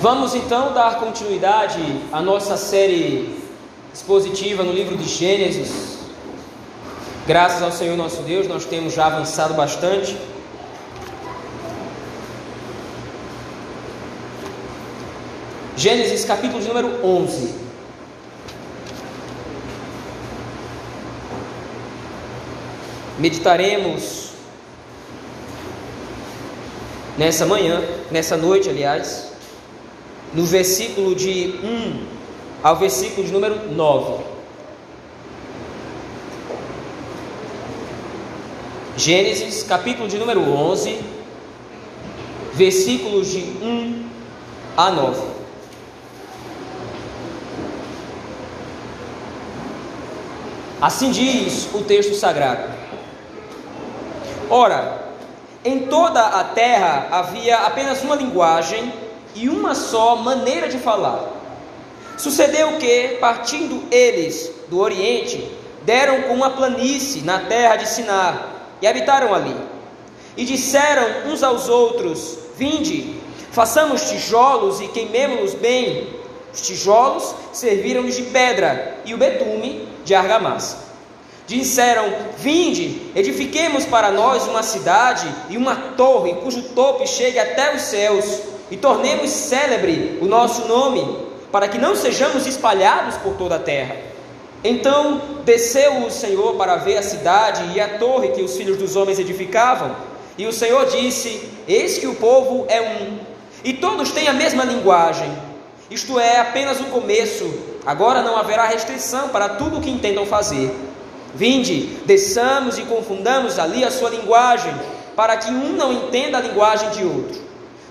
Vamos então dar continuidade à nossa série expositiva no livro de Gênesis. Graças ao Senhor nosso Deus, nós temos já avançado bastante. Gênesis capítulo número 11. Meditaremos nessa manhã, nessa noite, aliás, no versículo de 1 ao versículo de número 9. Gênesis, capítulo de número 11, versículos de 1 a 9. Assim diz o texto sagrado. Ora, em toda a terra havia apenas uma linguagem e uma só maneira de falar. Sucedeu que, partindo eles do Oriente, deram com uma planície na terra de Sinar e habitaram ali. E disseram uns aos outros: Vinde, façamos tijolos e queimemo-los bem. Os tijolos serviram-lhes de pedra e o betume de argamassa. Disseram: Vinde, edifiquemos para nós uma cidade e uma torre cujo topo chegue até os céus e tornemos célebre o nosso nome, para que não sejamos espalhados por toda a terra. Então desceu o Senhor para ver a cidade e a torre que os filhos dos homens edificavam. E o Senhor disse: Eis que o povo é um, e todos têm a mesma linguagem. Isto é apenas o começo, agora não haverá restrição para tudo o que intentam fazer. Vinde, desçamos e confundamos ali a sua linguagem, para que um não entenda a linguagem de outro.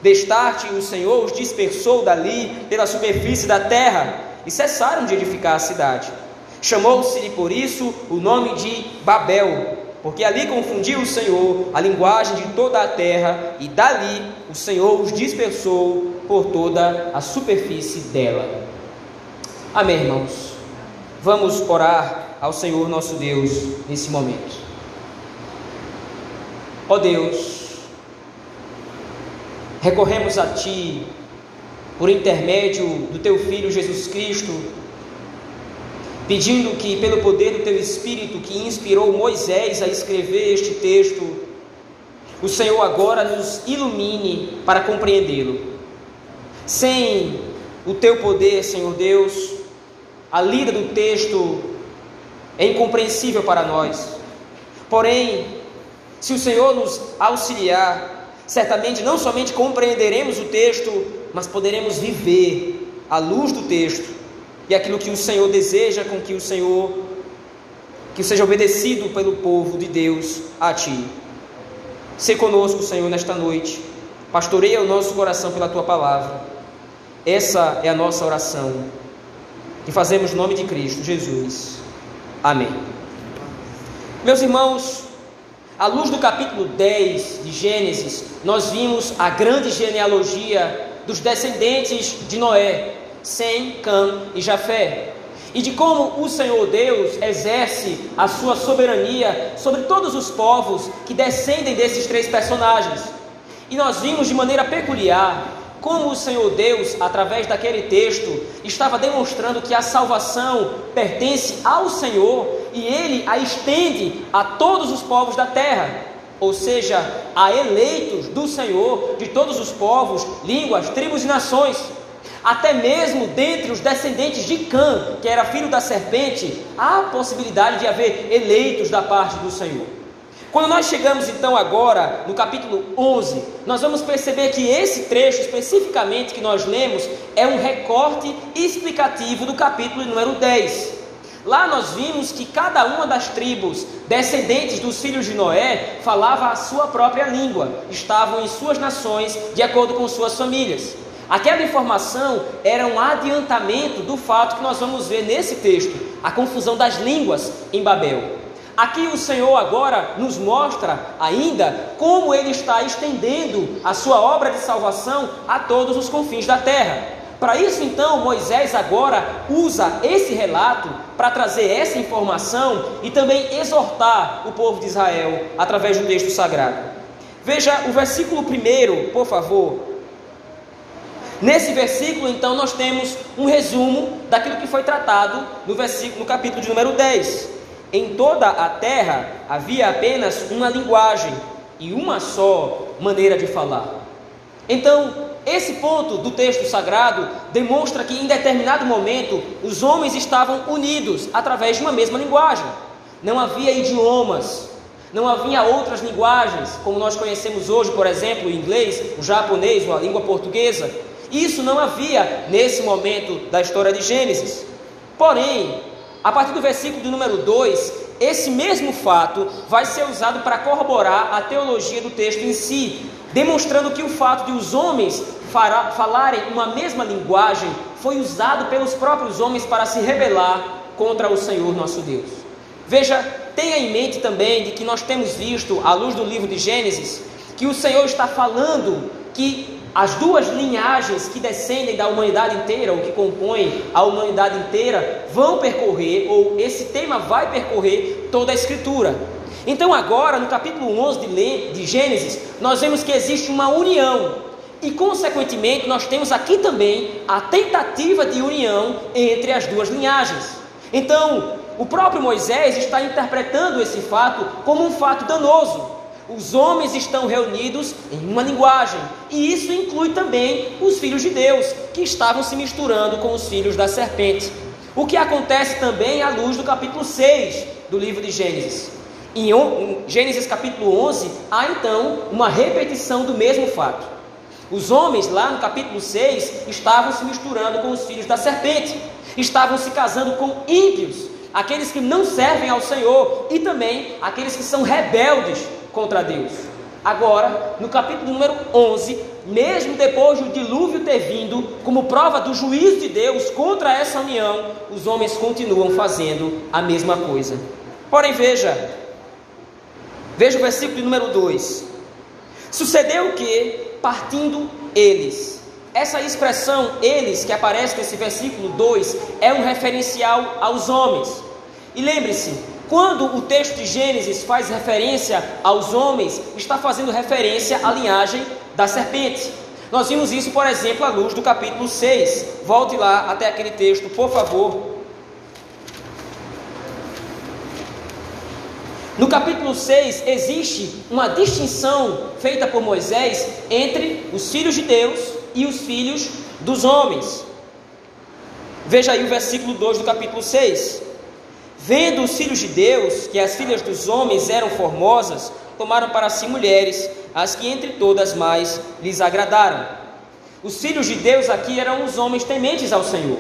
Destarte o Senhor os dispersou dali pela superfície da terra e cessaram de edificar a cidade. Chamou-se-lhe por isso o nome de Babel, porque ali confundiu o Senhor a linguagem de toda a terra e dali o Senhor os dispersou por toda a superfície dela. Amém, irmãos. Vamos orar ao Senhor nosso Deus nesse momento. Ó Deus, recorremos a Ti por intermédio do Teu Filho Jesus Cristo, pedindo que, pelo poder do Teu Espírito que inspirou Moisés a escrever este texto, o Senhor agora nos ilumine para compreendê-lo. Sem o Teu poder, Senhor Deus, a lida do texto é incompreensível para nós. Porém, se o Senhor nos auxiliar, certamente não somente compreenderemos o texto, mas poderemos viver à luz do texto e aquilo que o Senhor deseja com que o Senhor que seja obedecido pelo povo de Deus a ti. Se conosco, Senhor, nesta noite. Pastoreia o nosso coração pela tua palavra. Essa é a nossa oração. E fazemos no nome de Cristo Jesus. Amém. Meus irmãos, à luz do capítulo 10 de Gênesis, nós vimos a grande genealogia dos descendentes de Noé, Sem, Cã e Jafé, e de como o Senhor Deus exerce a sua soberania sobre todos os povos que descendem desses três personagens. E nós vimos de maneira peculiar como o Senhor Deus, através daquele texto, estava demonstrando que a salvação pertence ao Senhor e ele a estende a todos os povos da terra, ou seja, a eleitos do Senhor de todos os povos, línguas, tribos e nações. Até mesmo dentre os descendentes de Cã, que era filho da serpente, há possibilidade de haver eleitos da parte do Senhor. Quando nós chegamos então agora no capítulo 11, nós vamos perceber que esse trecho especificamente que nós lemos é um recorte explicativo do capítulo número 10. Lá nós vimos que cada uma das tribos descendentes dos filhos de Noé falava a sua própria língua, estavam em suas nações de acordo com suas famílias. Aquela informação era um adiantamento do fato que nós vamos ver nesse texto, a confusão das línguas em Babel. Aqui o Senhor agora nos mostra ainda como ele está estendendo a sua obra de salvação a todos os confins da terra. Para isso, então, Moisés agora usa esse relato para trazer essa informação e também exortar o povo de Israel através do texto sagrado. Veja o versículo 1, por favor. Nesse versículo, então, nós temos um resumo daquilo que foi tratado no versículo, no capítulo de número 10. Em toda a terra havia apenas uma linguagem e uma só maneira de falar. Então, esse ponto do texto sagrado demonstra que em determinado momento os homens estavam unidos através de uma mesma linguagem. Não havia idiomas, não havia outras linguagens, como nós conhecemos hoje, por exemplo, o inglês, o japonês ou a língua portuguesa. Isso não havia nesse momento da história de Gênesis. Porém, a partir do versículo de número 2, esse mesmo fato vai ser usado para corroborar a teologia do texto em si, demonstrando que o fato de os homens falarem uma mesma linguagem foi usado pelos próprios homens para se rebelar contra o Senhor nosso Deus. Veja, tenha em mente também de que nós temos visto, à luz do livro de Gênesis, que o Senhor está falando que as duas linhagens que descendem da humanidade inteira, ou que compõem a humanidade inteira, vão percorrer, ou esse tema vai percorrer toda a Escritura. Então, agora, no capítulo 11 de Gênesis, nós vemos que existe uma união, e consequentemente, nós temos aqui também a tentativa de união entre as duas linhagens. Então, o próprio Moisés está interpretando esse fato como um fato danoso os homens estão reunidos em uma linguagem, e isso inclui também os filhos de Deus, que estavam se misturando com os filhos da serpente. O que acontece também à luz do capítulo 6 do livro de Gênesis. Em Gênesis capítulo 11, há então uma repetição do mesmo fato. Os homens, lá no capítulo 6, estavam se misturando com os filhos da serpente, estavam se casando com ímpios, aqueles que não servem ao Senhor, e também aqueles que são rebeldes contra Deus. Agora, no capítulo número 11, mesmo depois do dilúvio ter vindo, como prova do juízo de Deus contra essa união, os homens continuam fazendo a mesma coisa. Porém, veja, veja o versículo número 2: Sucedeu que, partindo eles, essa expressão eles que aparece nesse versículo 2 é um referencial aos homens. E lembre-se, quando o texto de Gênesis faz referência aos homens, está fazendo referência à linhagem da serpente. Nós vimos isso, por exemplo, à luz do capítulo 6. Volte lá até aquele texto, por favor. No capítulo 6 existe uma distinção feita por Moisés entre os filhos de Deus e os filhos dos homens. Veja aí o versículo 2 do capítulo 6. Vendo os filhos de Deus que as filhas dos homens eram formosas, tomaram para si mulheres, as que entre todas mais lhes agradaram. Os filhos de Deus aqui eram os homens tementes ao Senhor,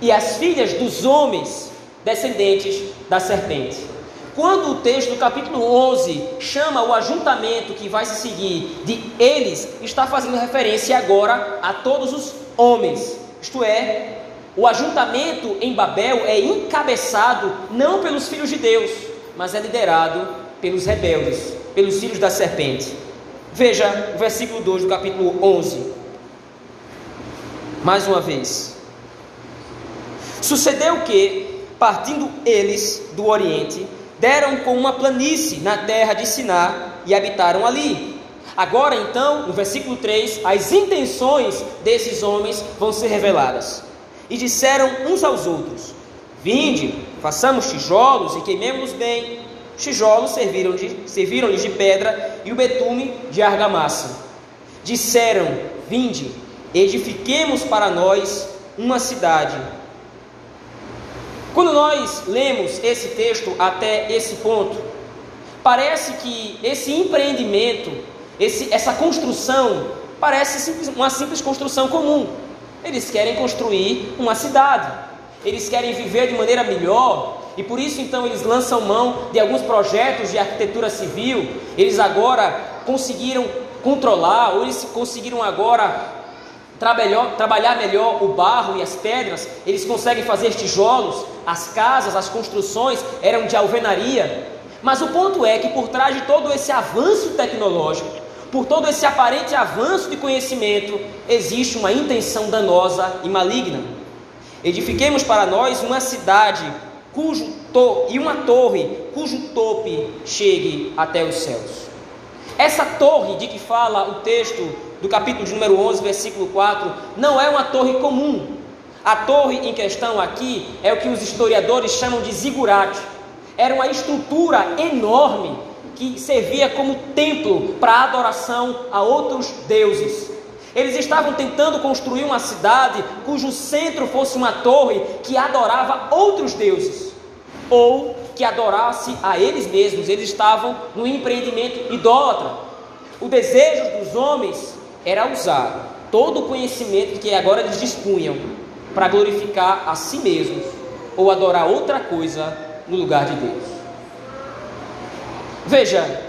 e as filhas dos homens, descendentes da serpente. Quando o texto do capítulo 11 chama o ajuntamento que vai se seguir de eles, está fazendo referência agora a todos os homens, isto é, o ajuntamento em Babel é encabeçado não pelos filhos de Deus, mas é liderado pelos rebeldes, pelos filhos da serpente. Veja o versículo 2 do capítulo 11. Mais uma vez. Sucedeu que, partindo eles do Oriente, deram com uma planície na terra de Siná e habitaram ali. Agora, então, no versículo 3, as intenções desses homens vão ser reveladas. E disseram uns aos outros: Vinde, façamos tijolos e queimemos bem. Os tijolos serviram-lhes serviram de pedra e o betume de argamassa. Disseram: Vinde, edifiquemos para nós uma cidade. Quando nós lemos esse texto até esse ponto, parece que esse empreendimento, esse, essa construção, parece uma simples construção comum. Eles querem construir uma cidade. Eles querem viver de maneira melhor. E por isso então eles lançam mão de alguns projetos de arquitetura civil. Eles agora conseguiram controlar, ou eles conseguiram agora trabalhar, melhor o barro e as pedras, eles conseguem fazer tijolos, as casas, as construções eram de alvenaria. Mas o ponto é que por trás de todo esse avanço tecnológico, por todo esse aparente avanço de conhecimento, existe uma intenção danosa e maligna. Edifiquemos para nós uma cidade cujo to e uma torre cujo tope chegue até os céus. Essa torre de que fala o texto do capítulo de número 11, versículo 4, não é uma torre comum. A torre em questão aqui é o que os historiadores chamam de zigurate. Era uma estrutura enorme que servia como templo para adoração a outros deuses. Eles estavam tentando construir uma cidade cujo centro fosse uma torre que adorava outros deuses, ou que adorasse a eles mesmos. Eles estavam no empreendimento idólatra. O desejo dos homens era usar todo o conhecimento que agora eles dispunham para glorificar a si mesmos ou adorar outra coisa no lugar de Deus. Veja,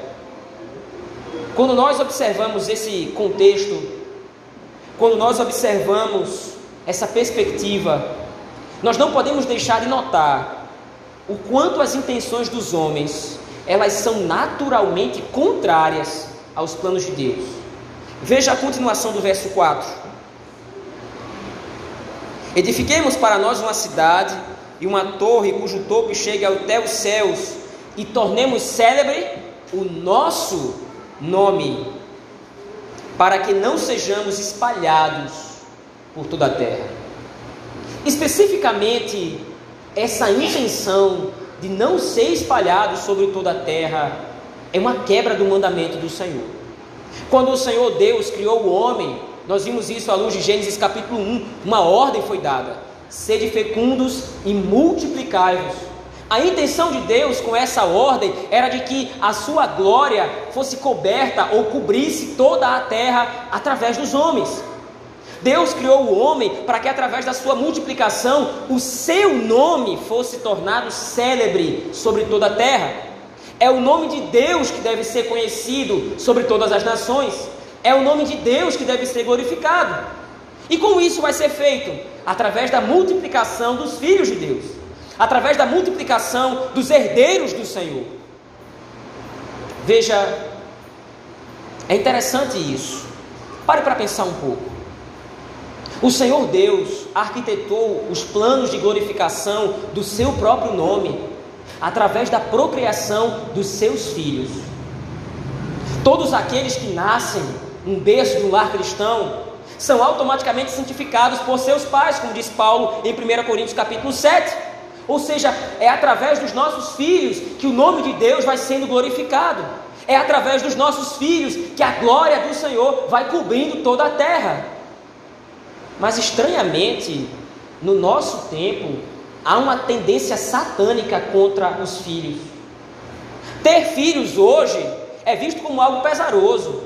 quando nós observamos esse contexto, quando nós observamos essa perspectiva, nós não podemos deixar de notar o quanto as intenções dos homens, elas são naturalmente contrárias aos planos de Deus. Veja a continuação do verso 4. Edifiquemos para nós uma cidade e uma torre cujo topo chegue até os céus e tornemos célebre o nosso nome, para que não sejamos espalhados por toda a terra. Especificamente, essa intenção de não ser espalhado sobre toda a terra é uma quebra do mandamento do Senhor. Quando o Senhor Deus criou o homem, nós vimos isso à luz de Gênesis capítulo 1, uma ordem foi dada: sede fecundos e multiplicai-vos. A intenção de Deus com essa ordem era de que a sua glória fosse coberta ou cobrisse toda a terra através dos homens. Deus criou o homem para que, através da sua multiplicação, o seu nome fosse tornado célebre sobre toda a terra. É o nome de Deus que deve ser conhecido sobre todas as nações. É o nome de Deus que deve ser glorificado. E como isso vai ser feito? Através da multiplicação dos filhos de Deus, através da multiplicação dos herdeiros do Senhor. Veja, é interessante isso. Pare para pensar um pouco. O Senhor Deus arquitetou os planos de glorificação do seu próprio nome através da procriação dos seus filhos. Todos aqueles que nascem um berço de um lar cristão são automaticamente santificados por seus pais, como diz Paulo em 1 Coríntios capítulo 7. Ou seja, é através dos nossos filhos que o nome de Deus vai sendo glorificado. É através dos nossos filhos que a glória do Senhor vai cobrindo toda a terra. Mas estranhamente, no nosso tempo, há uma tendência satânica contra os filhos. Ter filhos hoje é visto como algo pesaroso.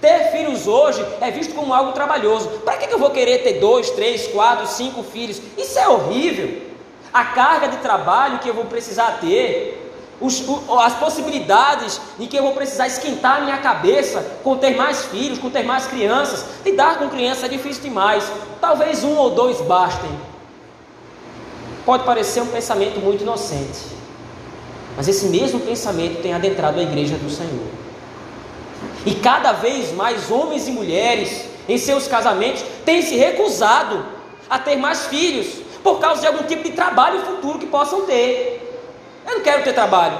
Ter filhos hoje é visto como algo trabalhoso. Para que eu vou querer ter dois, três, quatro, cinco filhos? Isso é horrível. A carga de trabalho que eu vou precisar ter, os, as possibilidades em que eu vou precisar esquentar minha cabeça com ter mais filhos, com ter mais crianças. Lidar com criança é difícil demais. Talvez um ou dois bastem. Pode parecer um pensamento muito inocente, mas esse mesmo pensamento tem adentrado a igreja do Senhor. E cada vez mais homens e mulheres em seus casamentos têm se recusado a ter mais filhos por causa de algum tipo de trabalho futuro que possam ter. Eu não quero ter trabalho.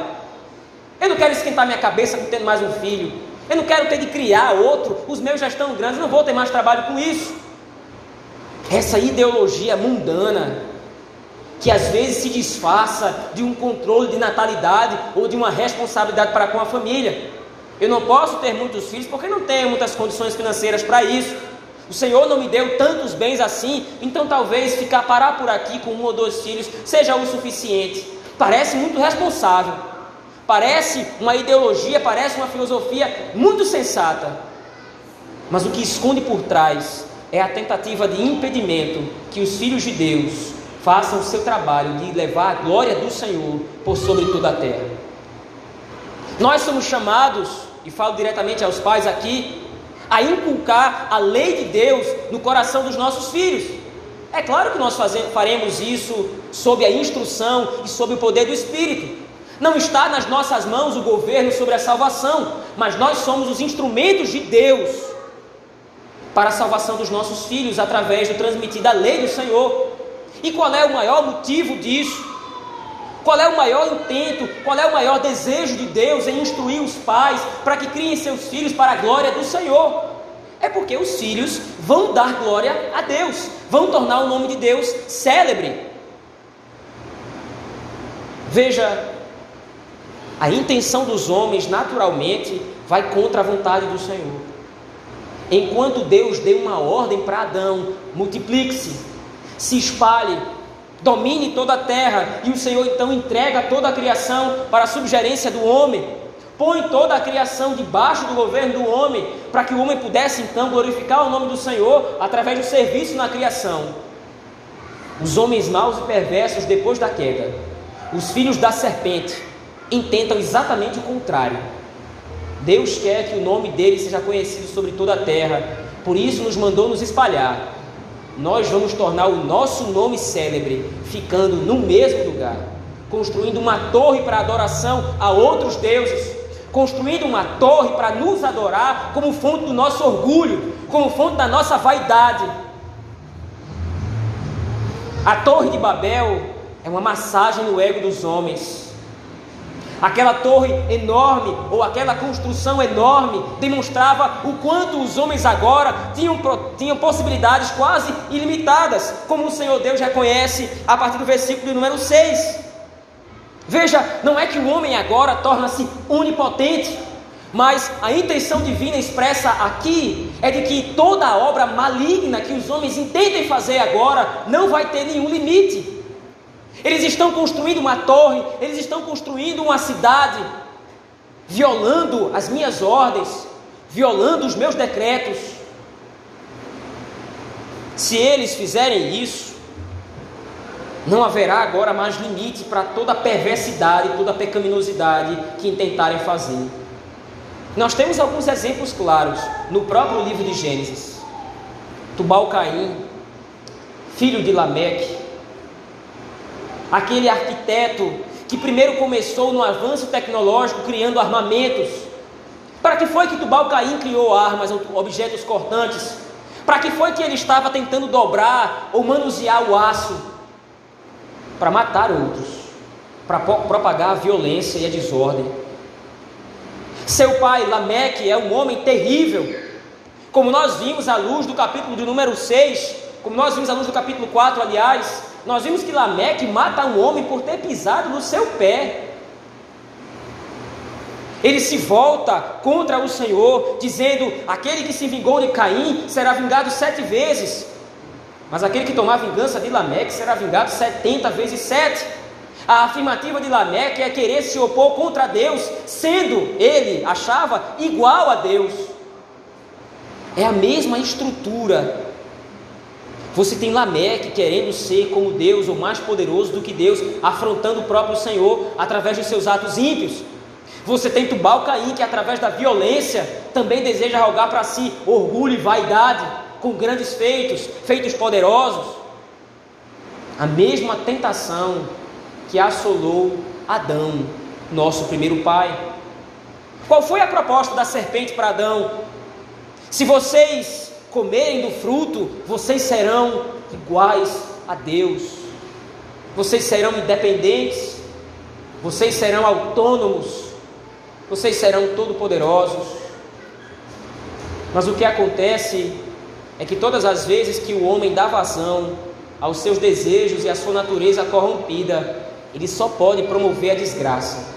Eu não quero esquentar minha cabeça com tendo mais um filho. Eu não quero ter de criar outro. Os meus já estão grandes, eu não vou ter mais trabalho com isso. Essa ideologia mundana, que às vezes se disfarça de um controle de natalidade ou de uma responsabilidade para com a família. Eu não posso ter muitos filhos porque não tenho muitas condições financeiras para isso. O Senhor não me deu tantos bens assim, então talvez ficar parar por aqui com um ou dois filhos seja o suficiente. Parece muito responsável, parece uma ideologia, parece uma filosofia muito sensata, mas o que esconde por trás é a tentativa de impedimento que os filhos de Deus façam o seu trabalho de levar a glória do Senhor por sobre toda a terra. Nós somos chamados, e falo diretamente aos pais aqui, a inculcar a lei de Deus no coração dos nossos filhos. É claro que nós fazemos, faremos isso sob a instrução e sob o poder do Espírito. Não está nas nossas mãos o governo sobre a salvação, mas nós somos os instrumentos de Deus para a salvação dos nossos filhos através do transmitir da lei do Senhor. E qual é o maior motivo disso? Qual é o maior intento, qual é o maior desejo de Deus em instruir os pais para que criem seus filhos para a glória do Senhor? É porque os filhos vão dar glória a Deus, vão tornar o nome de Deus célebre. Veja, a intenção dos homens naturalmente vai contra a vontade do Senhor. Enquanto Deus deu uma ordem para Adão: multiplique-se, se espalhe, domine toda a terra, e o Senhor então entrega toda a criação para a subgerência do homem, põe toda a criação debaixo do governo do homem, para que o homem pudesse então glorificar o nome do Senhor através do serviço na criação. Os homens maus e perversos, depois da queda, os filhos da serpente, intentam exatamente o contrário. Deus quer que o nome dele seja conhecido sobre toda a terra, por isso nos mandou nos espalhar nós vamos tornar o nosso nome célebre, ficando no mesmo lugar, construindo uma torre para adoração a outros deuses, construindo uma torre para nos adorar como fonte do nosso orgulho, como fonte da nossa vaidade. A Torre de Babel é uma massagem no ego dos homens Aquela torre enorme ou aquela construção enorme demonstrava o quanto os homens agora tinham, tinham possibilidades quase ilimitadas, como o Senhor Deus reconhece a partir do versículo número 6. Veja, não é que o homem agora torna-se onipotente, mas a intenção divina expressa aqui é de que toda obra maligna que os homens intentem fazer agora não vai ter nenhum limite. Eles estão construindo uma torre, eles estão construindo uma cidade, violando as minhas ordens, violando os meus decretos. Se eles fizerem isso, não haverá agora mais limite para toda a perversidade, toda a pecaminosidade que intentarem fazer. Nós temos alguns exemplos claros no próprio livro de Gênesis. Tubal Caim, filho de Lameque, aquele arquiteto que primeiro começou no avanço tecnológico criando armamentos. Para que foi que Tubal Caim criou armas, objetos cortantes? Para que foi que ele estava tentando dobrar ou manusear o aço? Para matar outros, para propagar a violência e a desordem. Seu pai, Lameque, é um homem terrível, como nós vimos à luz do capítulo de número 6, como nós vimos à luz do capítulo 4, aliás, nós vimos que Lameque mata um homem por ter pisado no seu pé. Ele se volta contra o Senhor, dizendo: Aquele que se vingou de Caim será vingado sete vezes, mas aquele que tomar vingança de Lameque será vingado setenta vezes sete. A afirmativa de Lameque é querer se opor contra Deus, sendo ele, achava, igual a Deus. É a mesma estrutura você tem Lameque querendo ser como Deus ou mais poderoso do que Deus, afrontando o próprio Senhor através dos seus atos ímpios. Você tem Tubal Caim que através da violência também deseja rogar para si orgulho e vaidade, com grandes feitos, feitos poderosos. A mesma tentação que assolou Adão, nosso primeiro pai. Qual foi a proposta da serpente para Adão? Se vocês comerem do fruto, vocês serão iguais a Deus. Vocês serão independentes, vocês serão autônomos, vocês serão todo-poderosos. Mas o que acontece é que todas as vezes que o homem dá vazão aos seus desejos e à sua natureza corrompida, ele só pode promover a desgraça,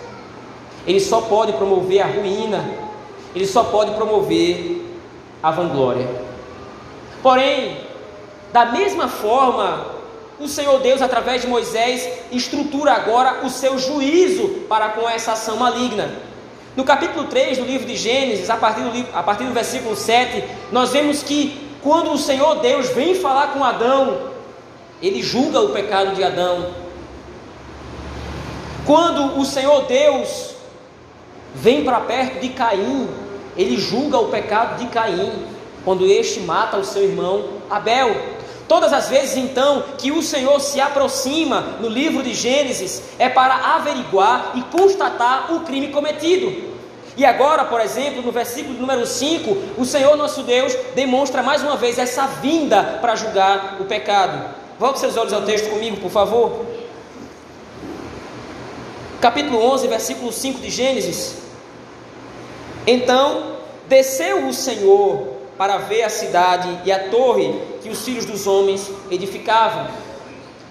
ele só pode promover a ruína, ele só pode promover a vanglória. Porém, da mesma forma, o Senhor Deus, através de Moisés, estrutura agora o seu juízo para com essa ação maligna. No capítulo 3 do livro de Gênesis, a partir do, a partir do versículo 7, nós vemos que quando o Senhor Deus vem falar com Adão, ele julga o pecado de Adão. Quando o Senhor Deus vem para perto de Caim, ele julga o pecado de Caim quando este mata o seu irmão Abel. Todas as vezes então que o Senhor se aproxima no livro de Gênesis é para averiguar e constatar o crime cometido. E agora, por exemplo, no versículo número 5, o Senhor nosso Deus demonstra mais uma vez essa vinda para julgar o pecado. Volte seus olhos ao texto comigo, por favor. Capítulo 11, versículo 5 de Gênesis. Então desceu o Senhor para ver a cidade e a torre que os filhos dos homens edificavam.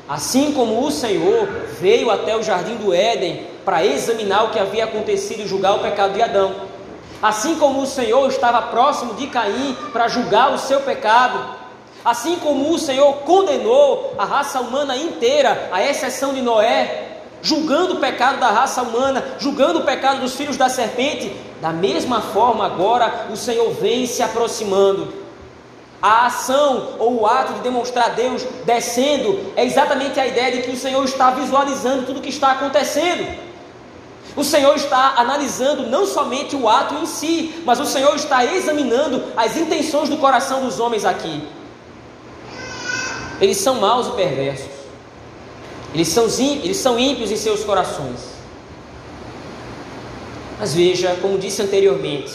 Assim como o Senhor veio até o jardim do Éden para examinar o que havia acontecido e julgar o pecado de Adão. Assim como o Senhor estava próximo de Caim para julgar o seu pecado, assim como o Senhor condenou a raça humana inteira, à exceção de Noé, julgando o pecado da raça humana, julgando o pecado dos filhos da serpente, da mesma forma agora o Senhor vem se aproximando. A ação ou o ato de demonstrar Deus descendo é exatamente a ideia de que o Senhor está visualizando tudo o que está acontecendo. O Senhor está analisando não somente o ato em si, mas o Senhor está examinando as intenções do coração dos homens aqui. Eles são maus e perversos. Eles são, eles são ímpios em seus corações. Mas veja, como disse anteriormente,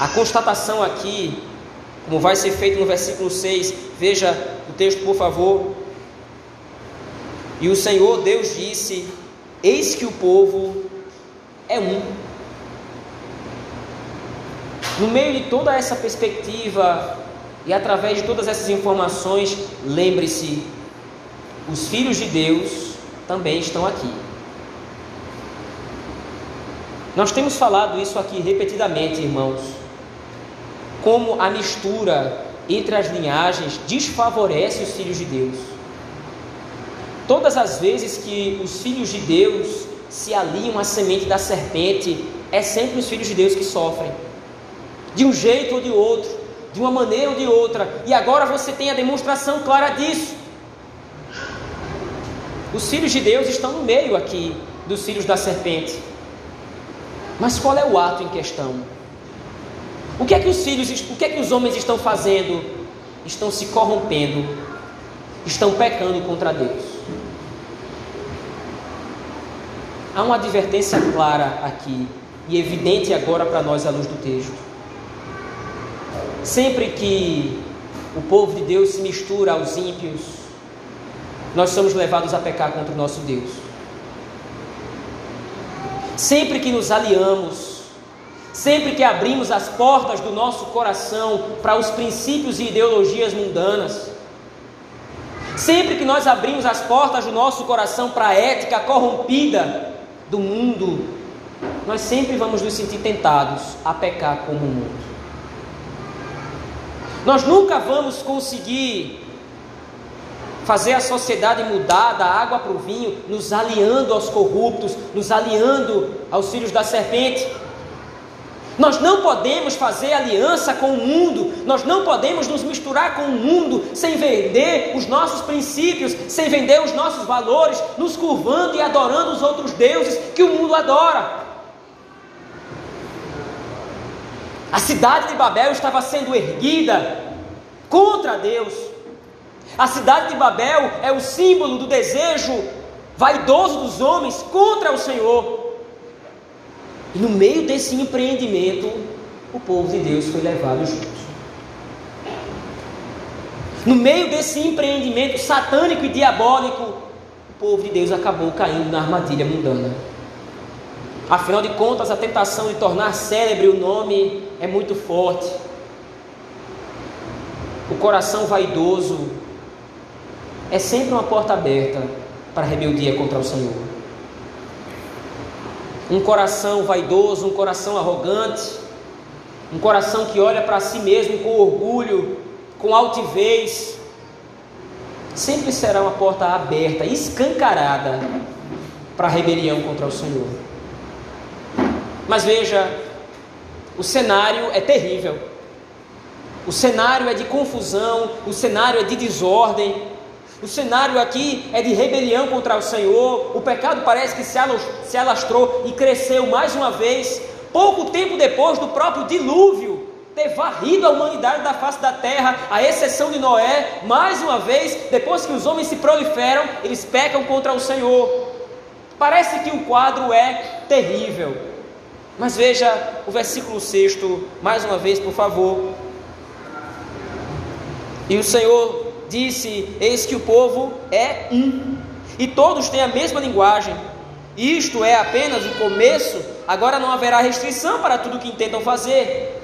a constatação aqui, como vai ser feito no versículo 6, veja o texto, por favor. E o Senhor Deus disse: Eis que o povo é um. No meio de toda essa perspectiva e através de todas essas informações, lembre-se: os filhos de Deus também estão aqui. Nós temos falado isso aqui repetidamente, irmãos, como a mistura entre as linhagens desfavorece os filhos de Deus. Todas as vezes que os filhos de Deus se aliam à semente da serpente, é sempre os filhos de Deus que sofrem, de um jeito ou de outro, de uma maneira ou de outra, e agora você tem a demonstração clara disso. Os filhos de Deus estão no meio aqui dos filhos da serpente. Mas qual é o ato em questão? O que é que os filhos, o que é que os homens estão fazendo? Estão se corrompendo, estão pecando contra Deus. Há uma advertência clara aqui e evidente agora para nós à luz do texto. Sempre que o povo de Deus se mistura aos ímpios, nós somos levados a pecar contra o nosso Deus. Sempre que nos aliamos, sempre que abrimos as portas do nosso coração para os princípios e ideologias mundanas, sempre que nós abrimos as portas do nosso coração para a ética corrompida, do mundo, nós sempre vamos nos sentir tentados a pecar como o mundo. Nós nunca vamos conseguir fazer a sociedade mudar da água para o vinho, nos aliando aos corruptos, nos aliando aos filhos da serpente. Nós não podemos fazer aliança com o mundo, nós não podemos nos misturar com o mundo sem vender os nossos princípios, sem vender os nossos valores, nos curvando e adorando os outros deuses que o mundo adora. A cidade de Babel estava sendo erguida contra Deus. A cidade de Babel é o símbolo do desejo vaidoso dos homens contra o Senhor. E no meio desse empreendimento, o povo de Deus foi levado junto. No meio desse empreendimento satânico e diabólico, o povo de Deus acabou caindo na armadilha mundana. Afinal de contas, a tentação de tornar célebre o nome é muito forte. O coração vaidoso é sempre uma porta aberta para rebeldia contra o Senhor um coração vaidoso, um coração arrogante, um coração que olha para si mesmo com orgulho, com altivez, sempre será uma porta aberta, escancarada para a rebelião contra o Senhor. Mas veja, o cenário é terrível. O cenário é de confusão, o cenário é de desordem, o cenário aqui é de rebelião contra o Senhor. O pecado parece que se alastrou e cresceu mais uma vez. Pouco tempo depois do próprio dilúvio ter varrido a humanidade da face da terra, à exceção de Noé, mais uma vez, depois que os homens se proliferam, eles pecam contra o Senhor. Parece que o quadro é terrível. Mas veja o versículo 6, mais uma vez, por favor. E o Senhor disse: Eis que o povo é um, e todos têm a mesma linguagem, isto é apenas o começo, agora não haverá restrição para tudo que intentam fazer.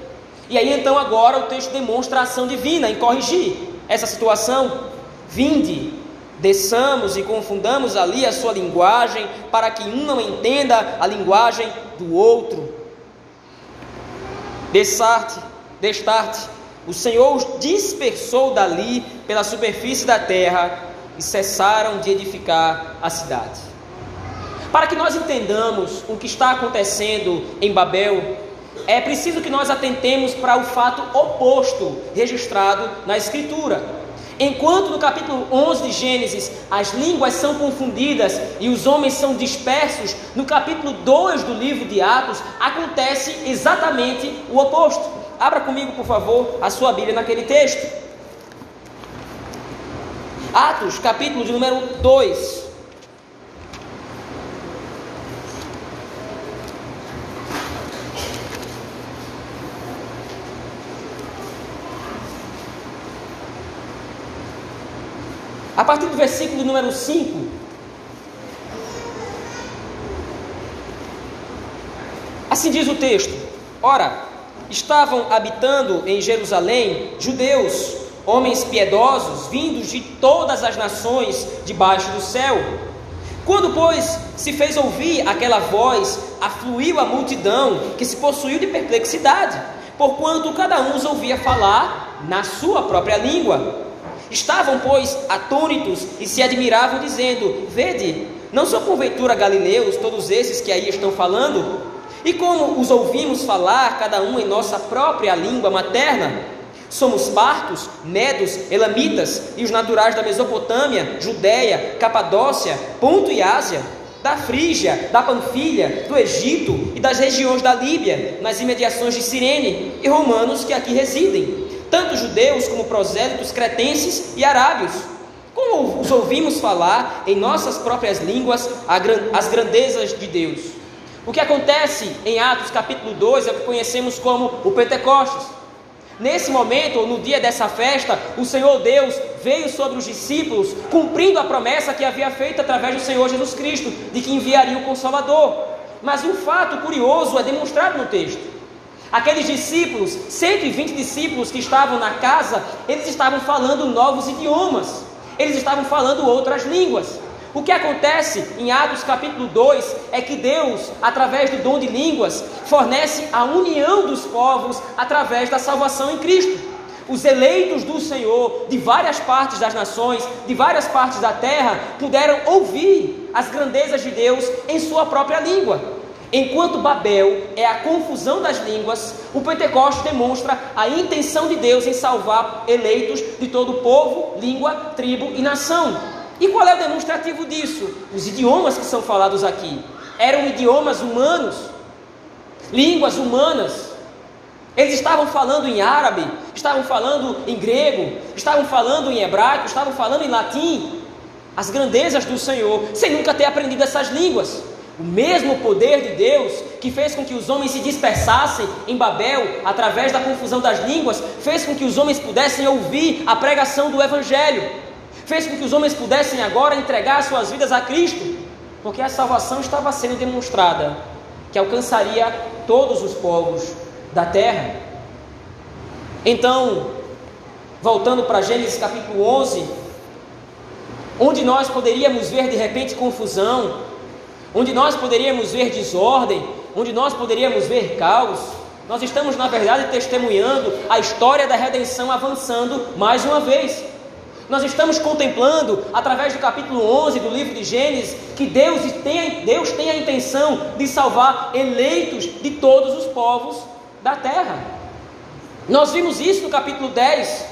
E aí então agora o texto demonstra a ação divina em corrigir essa situação. Vinde, desçamos e confundamos ali a sua linguagem, para que um não entenda a linguagem do outro. Destarte, destarte, o Senhor os dispersou dali pela superfície da terra e cessaram de edificar a cidade. Para que nós entendamos o que está acontecendo em Babel, é preciso que nós atentemos para o fato oposto registrado na Escritura. Enquanto no capítulo 11 de Gênesis as línguas são confundidas e os homens são dispersos, no capítulo 2 do livro de Atos acontece exatamente o oposto. Abra comigo, por favor, a sua Bíblia naquele texto. Atos, capítulo de número 2. A partir do versículo número 5. Assim diz o texto: Ora, estavam habitando em Jerusalém judeus, homens piedosos, vindos de todas as nações debaixo do céu. Quando, pois, se fez ouvir aquela voz, afluiu a multidão, que se possuiu de perplexidade, porquanto cada um os ouvia falar na sua própria língua. Estavam, pois, atônitos e se admiravam, dizendo: Vede, não são porventura galileus todos esses que aí estão falando? E como os ouvimos falar, cada um em nossa própria língua materna? Somos partos, medos, elamitas e os naturais da Mesopotâmia, Judéia, Capadócia, Ponto e Ásia, da Frígia, da Panfilha, do Egito e das regiões da Líbia, nas imediações de Cirene, e romanos que aqui residem tanto judeus como prosélitos, cretenses e arábios. Como os ouvimos falar em nossas próprias línguas as grandezas de Deus. O que acontece em Atos capítulo 2 é o que conhecemos como o Pentecostes. Nesse momento, ou no dia dessa festa, o Senhor Deus veio sobre os discípulos, cumprindo a promessa que havia feito através do Senhor Jesus Cristo, de que enviaria o Consolador. Mas um fato curioso é demonstrado no texto. Aqueles discípulos, 120 discípulos que estavam na casa, eles estavam falando novos idiomas, eles estavam falando outras línguas. O que acontece em Atos capítulo 2 é que Deus, através do dom de línguas, fornece a união dos povos através da salvação em Cristo. Os eleitos do Senhor de várias partes das nações, de várias partes da terra, puderam ouvir as grandezas de Deus em sua própria língua. Enquanto Babel é a confusão das línguas, o Pentecostes demonstra a intenção de Deus em salvar eleitos de todo povo, língua, tribo e nação. E qual é o demonstrativo disso? Os idiomas que são falados aqui eram idiomas humanos, línguas humanas. Eles estavam falando em árabe, estavam falando em grego, estavam falando em hebraico, estavam falando em latim. As grandezas do Senhor, sem nunca ter aprendido essas línguas. O mesmo poder de Deus que fez com que os homens se dispersassem em Babel através da confusão das línguas, fez com que os homens pudessem ouvir a pregação do Evangelho, fez com que os homens pudessem agora entregar suas vidas a Cristo, porque a salvação estava sendo demonstrada, que alcançaria todos os povos da terra. Então, voltando para Gênesis capítulo 11, onde nós poderíamos ver de repente confusão, onde nós poderíamos ver desordem, onde nós poderíamos ver caos, nós estamos, na verdade, testemunhando a história da redenção avançando mais uma vez. Nós estamos contemplando, através do capítulo 11 do livro de Gênesis, que Deus tem, Deus tem a intenção de salvar eleitos de todos os povos da terra. Nós vimos isso no capítulo 10.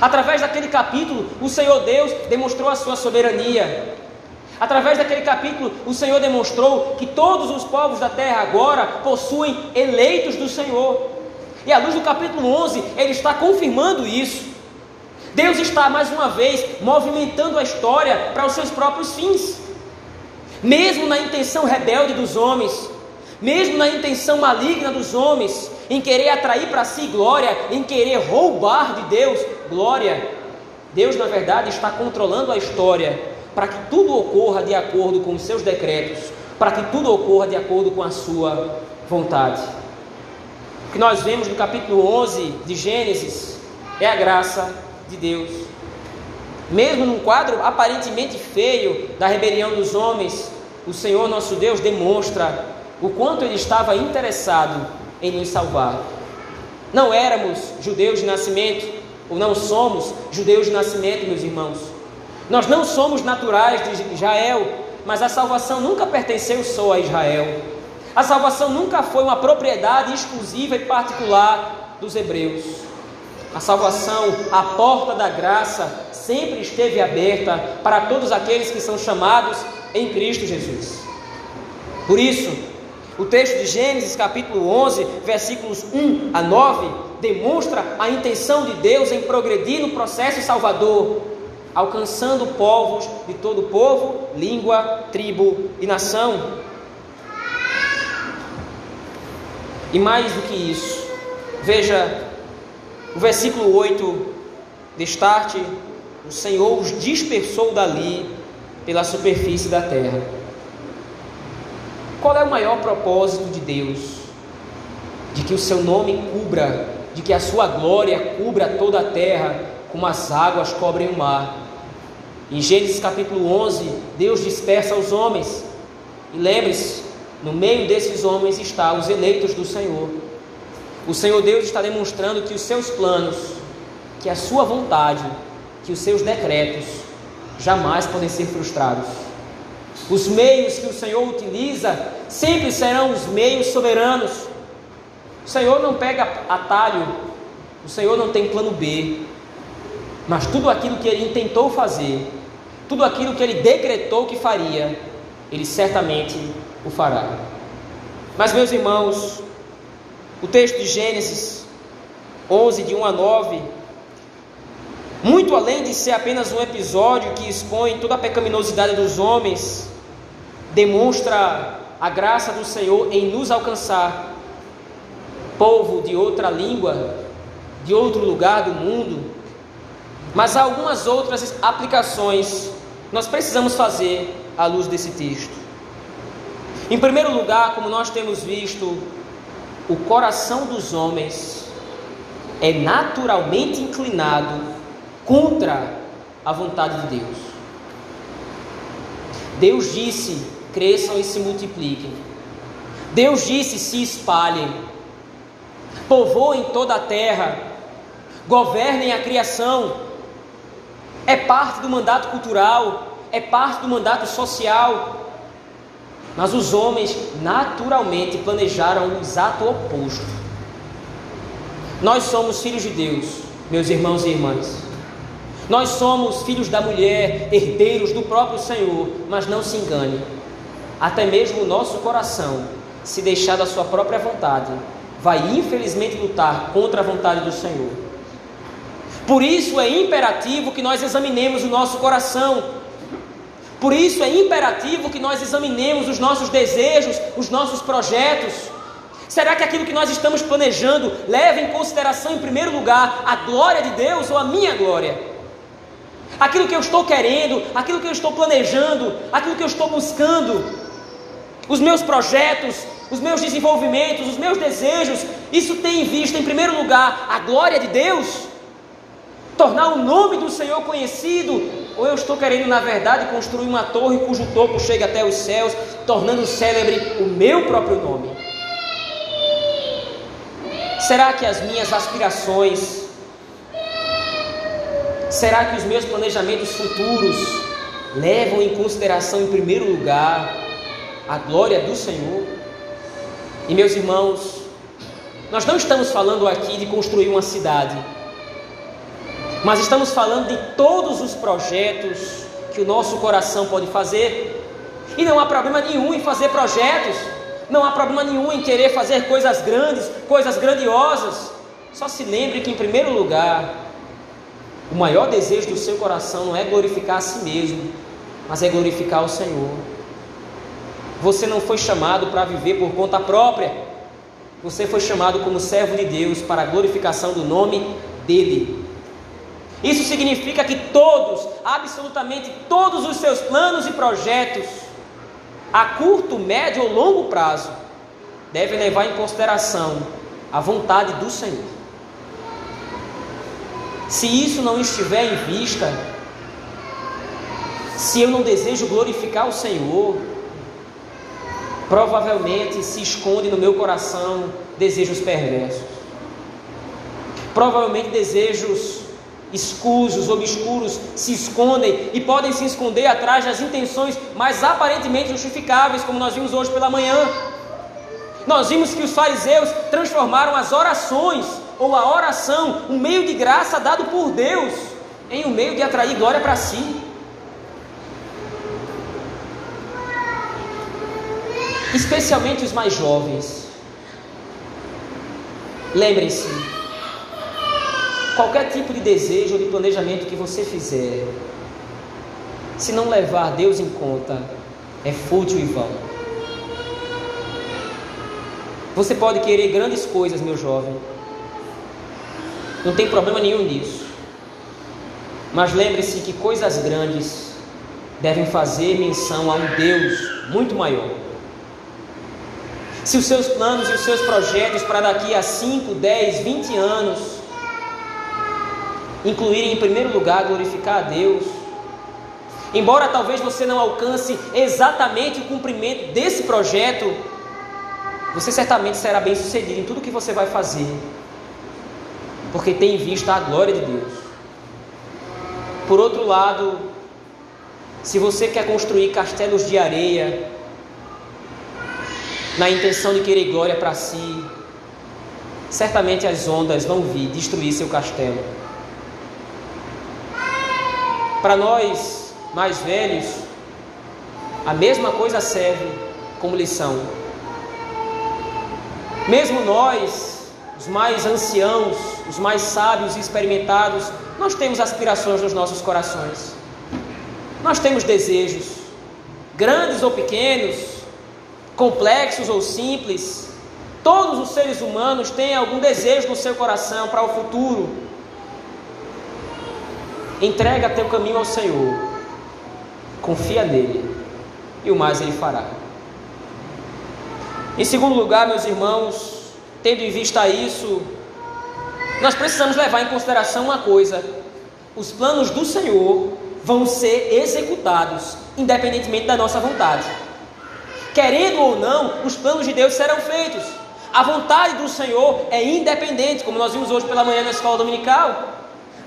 Através daquele capítulo, o Senhor Deus demonstrou a sua soberania. Através daquele capítulo, o Senhor demonstrou que todos os povos da terra agora possuem eleitos do Senhor. E à luz do capítulo 11, ele está confirmando isso. Deus está mais uma vez movimentando a história para os seus próprios fins. Mesmo na intenção rebelde dos homens, mesmo na intenção maligna dos homens, em querer atrair para si glória, em querer roubar de Deus glória, Deus na verdade está controlando a história para que tudo ocorra de acordo com os seus decretos, para que tudo ocorra de acordo com a sua vontade. O que nós vemos no capítulo 11 de Gênesis é a graça de Deus. Mesmo num quadro aparentemente feio da rebelião dos homens, o Senhor nosso Deus demonstra o quanto Ele estava interessado em nos salvar. Não éramos judeus de nascimento, ou não somos judeus de nascimento, meus irmãos. Nós não somos naturais de Israel, mas a salvação nunca pertenceu só a Israel. A salvação nunca foi uma propriedade exclusiva e particular dos hebreus. A salvação, a porta da graça, sempre esteve aberta para todos aqueles que são chamados em Cristo Jesus. Por isso, o texto de Gênesis, capítulo 11, versículos 1 a 9, demonstra a intenção de Deus em progredir no processo salvador, alcançando povos de todo povo, língua, tribo e nação. E mais do que isso, veja o versículo 8: Destarte, o Senhor os dispersou dali pela superfície da terra. Qual é o maior propósito de Deus? De que o seu nome cubra, de que a sua glória cubra toda a terra, como as águas cobrem o mar. Em Gênesis capítulo 11, Deus dispersa os homens. E lembre-se, no meio desses homens está os eleitos do Senhor. O Senhor Deus está demonstrando que os seus planos, que a sua vontade, que os seus decretos jamais podem ser frustrados. Os meios que o Senhor utiliza sempre serão os meios soberanos. O Senhor não pega atalho, o Senhor não tem plano B, mas tudo aquilo que ele intentou fazer, tudo aquilo que ele decretou que faria, ele certamente o fará. Mas, meus irmãos, o texto de Gênesis 11, de 1 a 9, muito além de ser apenas um episódio que expõe toda a pecaminosidade dos homens, demonstra a graça do Senhor em nos alcançar, povo de outra língua, de outro lugar do mundo, mas há algumas outras aplicações nós precisamos fazer à luz desse texto. Em primeiro lugar, como nós temos visto, o coração dos homens é naturalmente inclinado contra a vontade de Deus. Deus disse: cresçam e se multipliquem. Deus disse: se espalhem, povoem toda a terra, governem a criação. É parte do mandato cultural, é parte do mandato social. Mas os homens naturalmente planejaram o exato oposto. Nós somos filhos de Deus, meus irmãos e irmãs. Nós somos filhos da mulher, herdeiros do próprio Senhor, mas não se engane. Até mesmo o nosso coração, se deixar da sua própria vontade, vai infelizmente lutar contra a vontade do Senhor. Por isso é imperativo que nós examinemos o nosso coração. Por isso é imperativo que nós examinemos os nossos desejos, os nossos projetos. Será que aquilo que nós estamos planejando leva em consideração, em primeiro lugar, a glória de Deus ou a minha glória? aquilo que eu estou querendo, aquilo que eu estou planejando, aquilo que eu estou buscando, os meus projetos, os meus desenvolvimentos, os meus desejos, isso tem em vista, em primeiro lugar, a glória de Deus? Tornar o nome do Senhor conhecido? Ou eu estou querendo, na verdade, construir uma torre cujo topo chegue até os céus, tornando célebre o meu próprio nome? Será que as minhas aspirações, Será que os meus planejamentos futuros levam em consideração, em primeiro lugar, a glória do Senhor? E meus irmãos, nós não estamos falando aqui de construir uma cidade, mas estamos falando de todos os projetos que o nosso coração pode fazer. E não há problema nenhum em fazer projetos, não há problema nenhum em querer fazer coisas grandes, coisas grandiosas. Só se lembre que, em primeiro lugar, o maior desejo do seu coração não é glorificar a si mesmo, mas é glorificar o Senhor. Você não foi chamado para viver por conta própria. Você foi chamado como servo de Deus para a glorificação do nome dele. Isso significa que todos, absolutamente todos os seus planos e projetos, a curto, médio ou longo prazo, devem levar em consideração a vontade do Senhor. Se isso não estiver em vista, se eu não desejo glorificar o Senhor, provavelmente se esconde no meu coração desejos perversos. Provavelmente desejos escusos, obscuros se escondem e podem se esconder atrás das intenções mais aparentemente justificáveis, como nós vimos hoje pela manhã. Nós vimos que os fariseus transformaram as orações ou a oração, um meio de graça dado por Deus, em um meio de atrair glória para si. Especialmente os mais jovens. Lembrem-se, qualquer tipo de desejo ou de planejamento que você fizer, se não levar Deus em conta, é fútil e vão. Você pode querer grandes coisas, meu jovem. Não tem problema nenhum nisso. Mas lembre-se que coisas grandes devem fazer menção a um Deus muito maior. Se os seus planos e os seus projetos para daqui a 5, 10, 20 anos incluírem em primeiro lugar glorificar a Deus, embora talvez você não alcance exatamente o cumprimento desse projeto, você certamente será bem sucedido em tudo que você vai fazer, porque tem em vista a glória de Deus. Por outro lado, se você quer construir castelos de areia, na intenção de querer glória para si, certamente as ondas vão vir destruir seu castelo. Para nós mais velhos, a mesma coisa serve como lição. Mesmo nós, os mais anciãos, os mais sábios e experimentados, nós temos aspirações nos nossos corações. Nós temos desejos, grandes ou pequenos, complexos ou simples. Todos os seres humanos têm algum desejo no seu coração para o futuro. Entrega teu caminho ao Senhor, confia nele, e o mais ele fará. Em segundo lugar, meus irmãos, tendo em vista isso, nós precisamos levar em consideração uma coisa: os planos do Senhor vão ser executados, independentemente da nossa vontade. Querendo ou não, os planos de Deus serão feitos. A vontade do Senhor é independente, como nós vimos hoje pela manhã na escola dominical.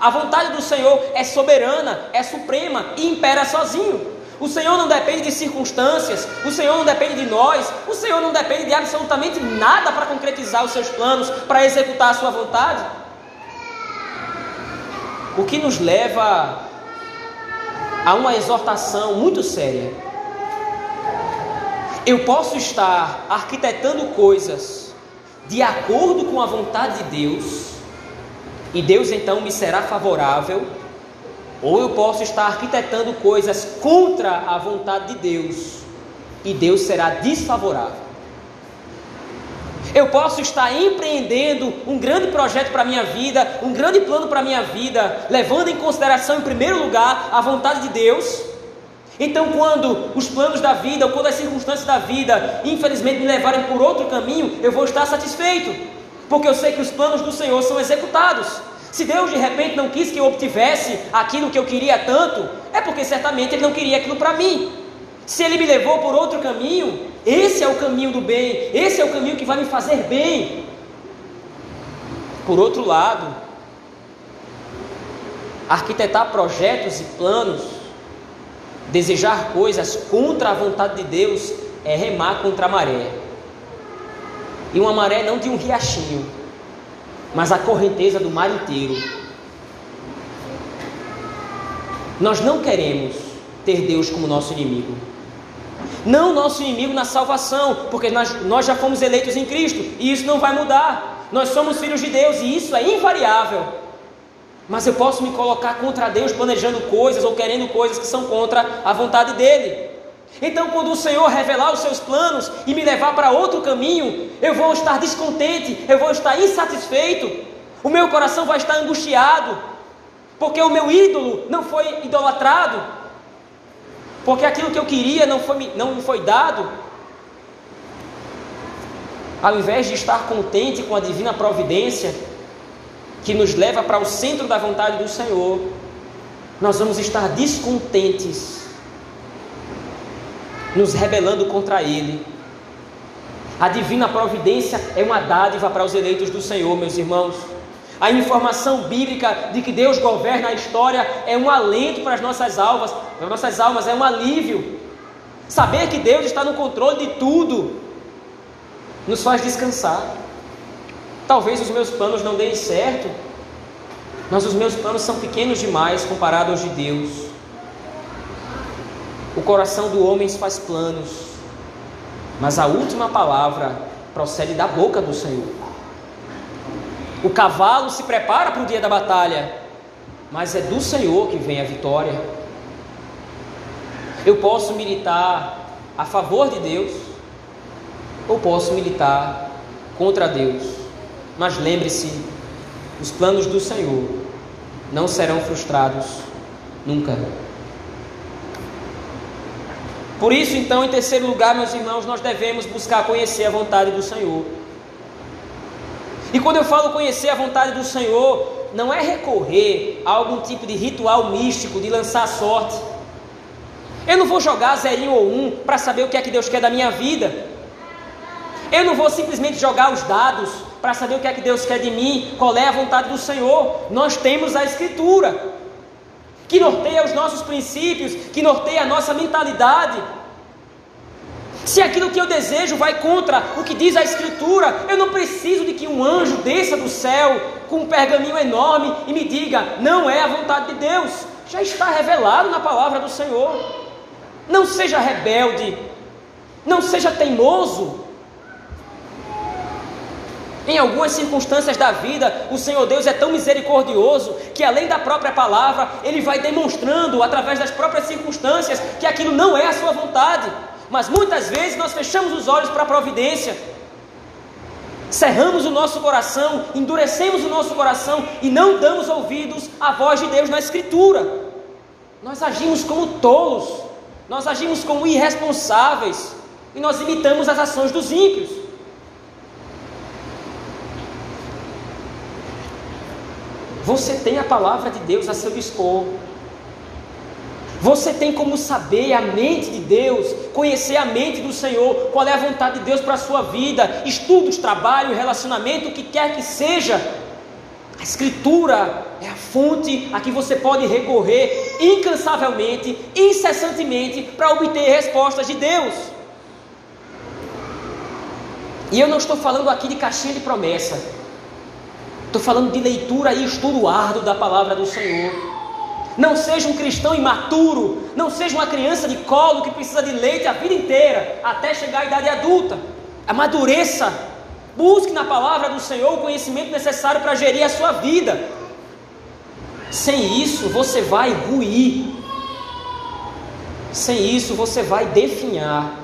A vontade do Senhor é soberana, é suprema e impera sozinho. O Senhor não depende de circunstâncias, o Senhor não depende de nós, o Senhor não depende de absolutamente nada para concretizar os seus planos, para executar a sua vontade. O que nos leva a uma exortação muito séria. Eu posso estar arquitetando coisas de acordo com a vontade de Deus, e Deus então me será favorável, ou eu posso estar arquitetando coisas contra a vontade de Deus, e Deus será desfavorável. Eu posso estar empreendendo um grande projeto para a minha vida, um grande plano para a minha vida, levando em consideração, em primeiro lugar, a vontade de Deus. Então, quando os planos da vida, ou quando as circunstâncias da vida, infelizmente, me levarem por outro caminho, eu vou estar satisfeito, porque eu sei que os planos do Senhor são executados. Se Deus de repente não quis que eu obtivesse aquilo que eu queria tanto, é porque certamente Ele não queria aquilo para mim. Se Ele me levou por outro caminho, esse é o caminho do bem, esse é o caminho que vai me fazer bem. Por outro lado, arquitetar projetos e planos, desejar coisas contra a vontade de Deus, é remar contra a maré. E uma maré não de um riachinho, mas a correnteza do mar inteiro. Nós não queremos ter Deus como nosso inimigo. Não nosso inimigo na salvação, porque nós, nós já fomos eleitos em Cristo e isso não vai mudar. Nós somos filhos de Deus e isso é invariável. Mas eu posso me colocar contra Deus planejando coisas ou querendo coisas que são contra a vontade dele. Então, quando o Senhor revelar os seus planos e me levar para outro caminho, eu vou estar descontente, eu vou estar insatisfeito, o meu coração vai estar angustiado, porque o meu ídolo não foi idolatrado, porque aquilo que eu queria não foi, não me foi dado. Ao invés de estar contente com a divina providência, que nos leva para o centro da vontade do Senhor, nós vamos estar descontentes, nos rebelando contra Ele. A divina providência é uma dádiva para os eleitos do Senhor, meus irmãos. A informação bíblica de que Deus governa a história é um alento para as nossas almas, para as nossas almas é um alívio. Saber que Deus está no controle de tudo nos faz descansar. Talvez os meus planos não deem certo, mas os meus planos são pequenos demais comparados aos de Deus. O coração do homem faz planos, mas a última palavra procede da boca do Senhor. O cavalo se prepara para o dia da batalha, mas é do Senhor que vem a vitória. Eu posso militar a favor de Deus, ou posso militar contra Deus. Mas lembre-se, os planos do Senhor não serão frustrados nunca. Por isso, então, em terceiro lugar, meus irmãos, nós devemos buscar conhecer a vontade do Senhor. E quando eu falo conhecer a vontade do Senhor, não é recorrer a algum tipo de ritual místico de lançar sorte. Eu não vou jogar zerinho ou um para saber o que é que Deus quer da minha vida. Eu não vou simplesmente jogar os dados para saber o que é que Deus quer de mim, qual é a vontade do Senhor. Nós temos a Escritura, que norteia os nossos princípios, que norteia a nossa mentalidade. Se aquilo que eu desejo vai contra o que diz a Escritura, eu não preciso de que um anjo desça do céu com um pergaminho enorme e me diga: não é a vontade de Deus. Já está revelado na palavra do Senhor. Não seja rebelde, não seja teimoso. Em algumas circunstâncias da vida, o Senhor Deus é tão misericordioso que, além da própria palavra, Ele vai demonstrando, através das próprias circunstâncias, que aquilo não é a sua vontade. Mas muitas vezes nós fechamos os olhos para a providência, cerramos o nosso coração, endurecemos o nosso coração e não damos ouvidos à voz de Deus na Escritura. Nós agimos como tolos, nós agimos como irresponsáveis e nós imitamos as ações dos ímpios. Você tem a palavra de Deus a seu dispor. Você tem como saber a mente de Deus, conhecer a mente do Senhor, qual é a vontade de Deus para a sua vida, estudos, trabalho, relacionamento, o que quer que seja. A Escritura é a fonte a que você pode recorrer incansavelmente, incessantemente, para obter respostas de Deus. E eu não estou falando aqui de caixinha de promessa, estou falando de leitura e estudo árduo da palavra do Senhor. Não seja um cristão imaturo, não seja uma criança de colo que precisa de leite a vida inteira, até chegar à idade adulta. Amadureça, busque na palavra do Senhor o conhecimento necessário para gerir a sua vida. Sem isso, você vai ruir. Sem isso, você vai definhar.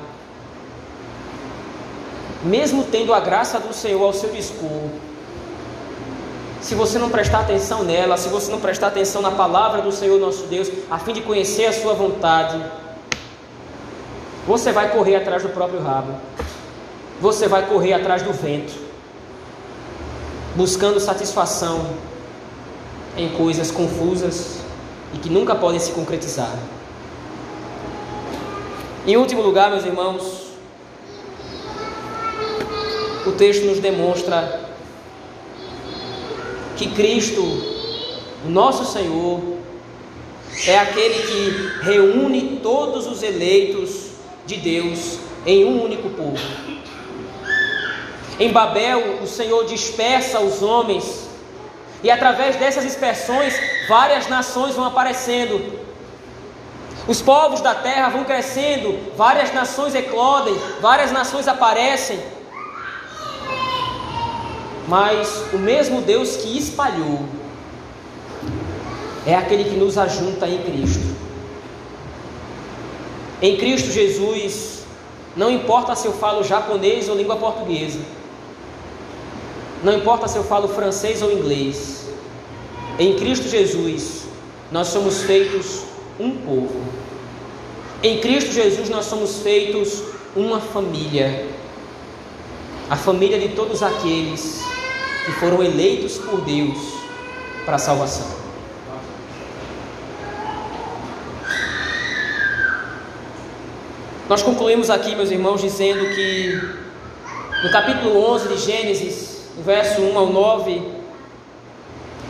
Mesmo tendo a graça do Senhor ao seu dispor, se você não prestar atenção nela, se você não prestar atenção na palavra do Senhor nosso Deus, a fim de conhecer a sua vontade, você vai correr atrás do próprio rabo. Você vai correr atrás do vento, buscando satisfação em coisas confusas e que nunca podem se concretizar. Em último lugar, meus irmãos, o texto nos demonstra que Cristo, o nosso Senhor, é aquele que reúne todos os eleitos de Deus em um único povo. Em Babel, o Senhor dispersa os homens, e através dessas dispersões, várias nações vão aparecendo. Os povos da terra vão crescendo, várias nações eclodem, várias nações aparecem. Mas o mesmo Deus que espalhou é aquele que nos ajunta em Cristo. Em Cristo Jesus, não importa se eu falo japonês ou língua portuguesa, não importa se eu falo francês ou inglês, em Cristo Jesus, nós somos feitos um povo. Em Cristo Jesus nós somos feitos uma família. A família de todos aqueles que foram eleitos por Deus para a salvação. Nós concluímos aqui, meus irmãos, dizendo que no capítulo 11 de Gênesis, verso 1 ao 9,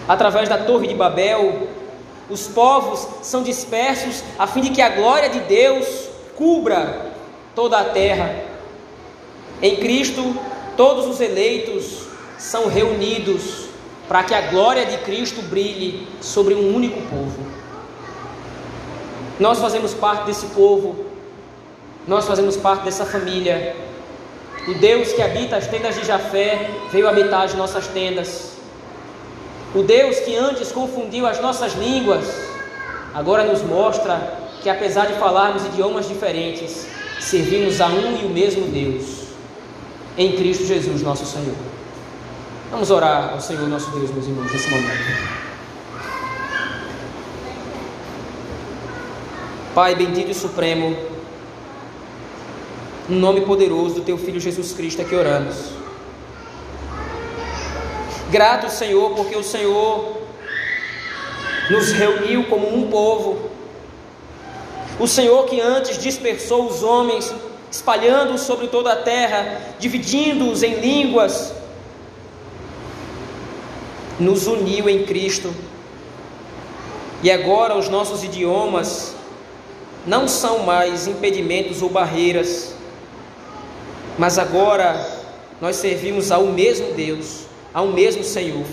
através da Torre de Babel, os povos são dispersos a fim de que a glória de Deus cubra toda a terra. Em Cristo, todos os eleitos são reunidos para que a glória de Cristo brilhe sobre um único povo. Nós fazemos parte desse povo, nós fazemos parte dessa família. O Deus que habita as tendas de Jafé veio habitar as nossas tendas. O Deus que antes confundiu as nossas línguas, agora nos mostra que apesar de falarmos idiomas diferentes, servimos a um e o mesmo Deus, em Cristo Jesus, nosso Senhor. Vamos orar ao Senhor nosso Deus, meus irmãos, nesse momento. Pai bendito e supremo, no nome poderoso do Teu Filho Jesus Cristo é que oramos. Grato, Senhor, porque o Senhor nos reuniu como um povo. O Senhor que antes dispersou os homens, espalhando-os sobre toda a terra, dividindo-os em línguas, nos uniu em Cristo. E agora os nossos idiomas não são mais impedimentos ou barreiras, mas agora nós servimos ao mesmo Deus, ao mesmo Senhor.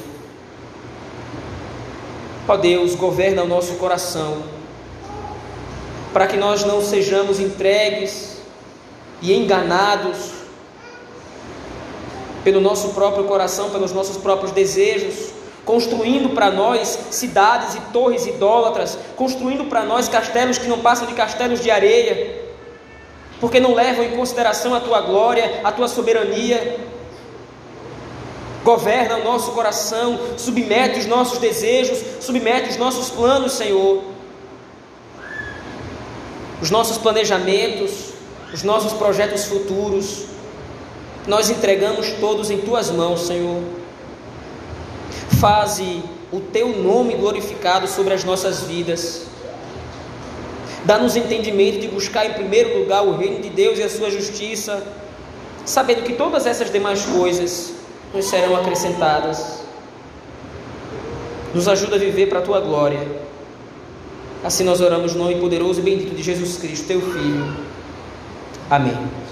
Ó Deus, governa o nosso coração, para que nós não sejamos entregues e enganados pelo nosso próprio coração, pelos nossos próprios desejos, construindo para nós cidades e torres idólatras, construindo para nós castelos que não passam de castelos de areia, porque não levam em consideração a tua glória, a tua soberania. Governa o nosso coração, submete os nossos desejos, submete os nossos planos, Senhor. Os nossos planejamentos, os nossos projetos futuros, nós entregamos todos em tuas mãos, Senhor. Faze o teu nome glorificado sobre as nossas vidas. Dá-nos entendimento de buscar em primeiro lugar o reino de Deus e a sua justiça, sabendo que todas essas demais coisas nos serão acrescentadas. Nos ajuda a viver para a tua glória. Assim nós oramos no nome poderoso e bendito de Jesus Cristo, teu Filho. Amém.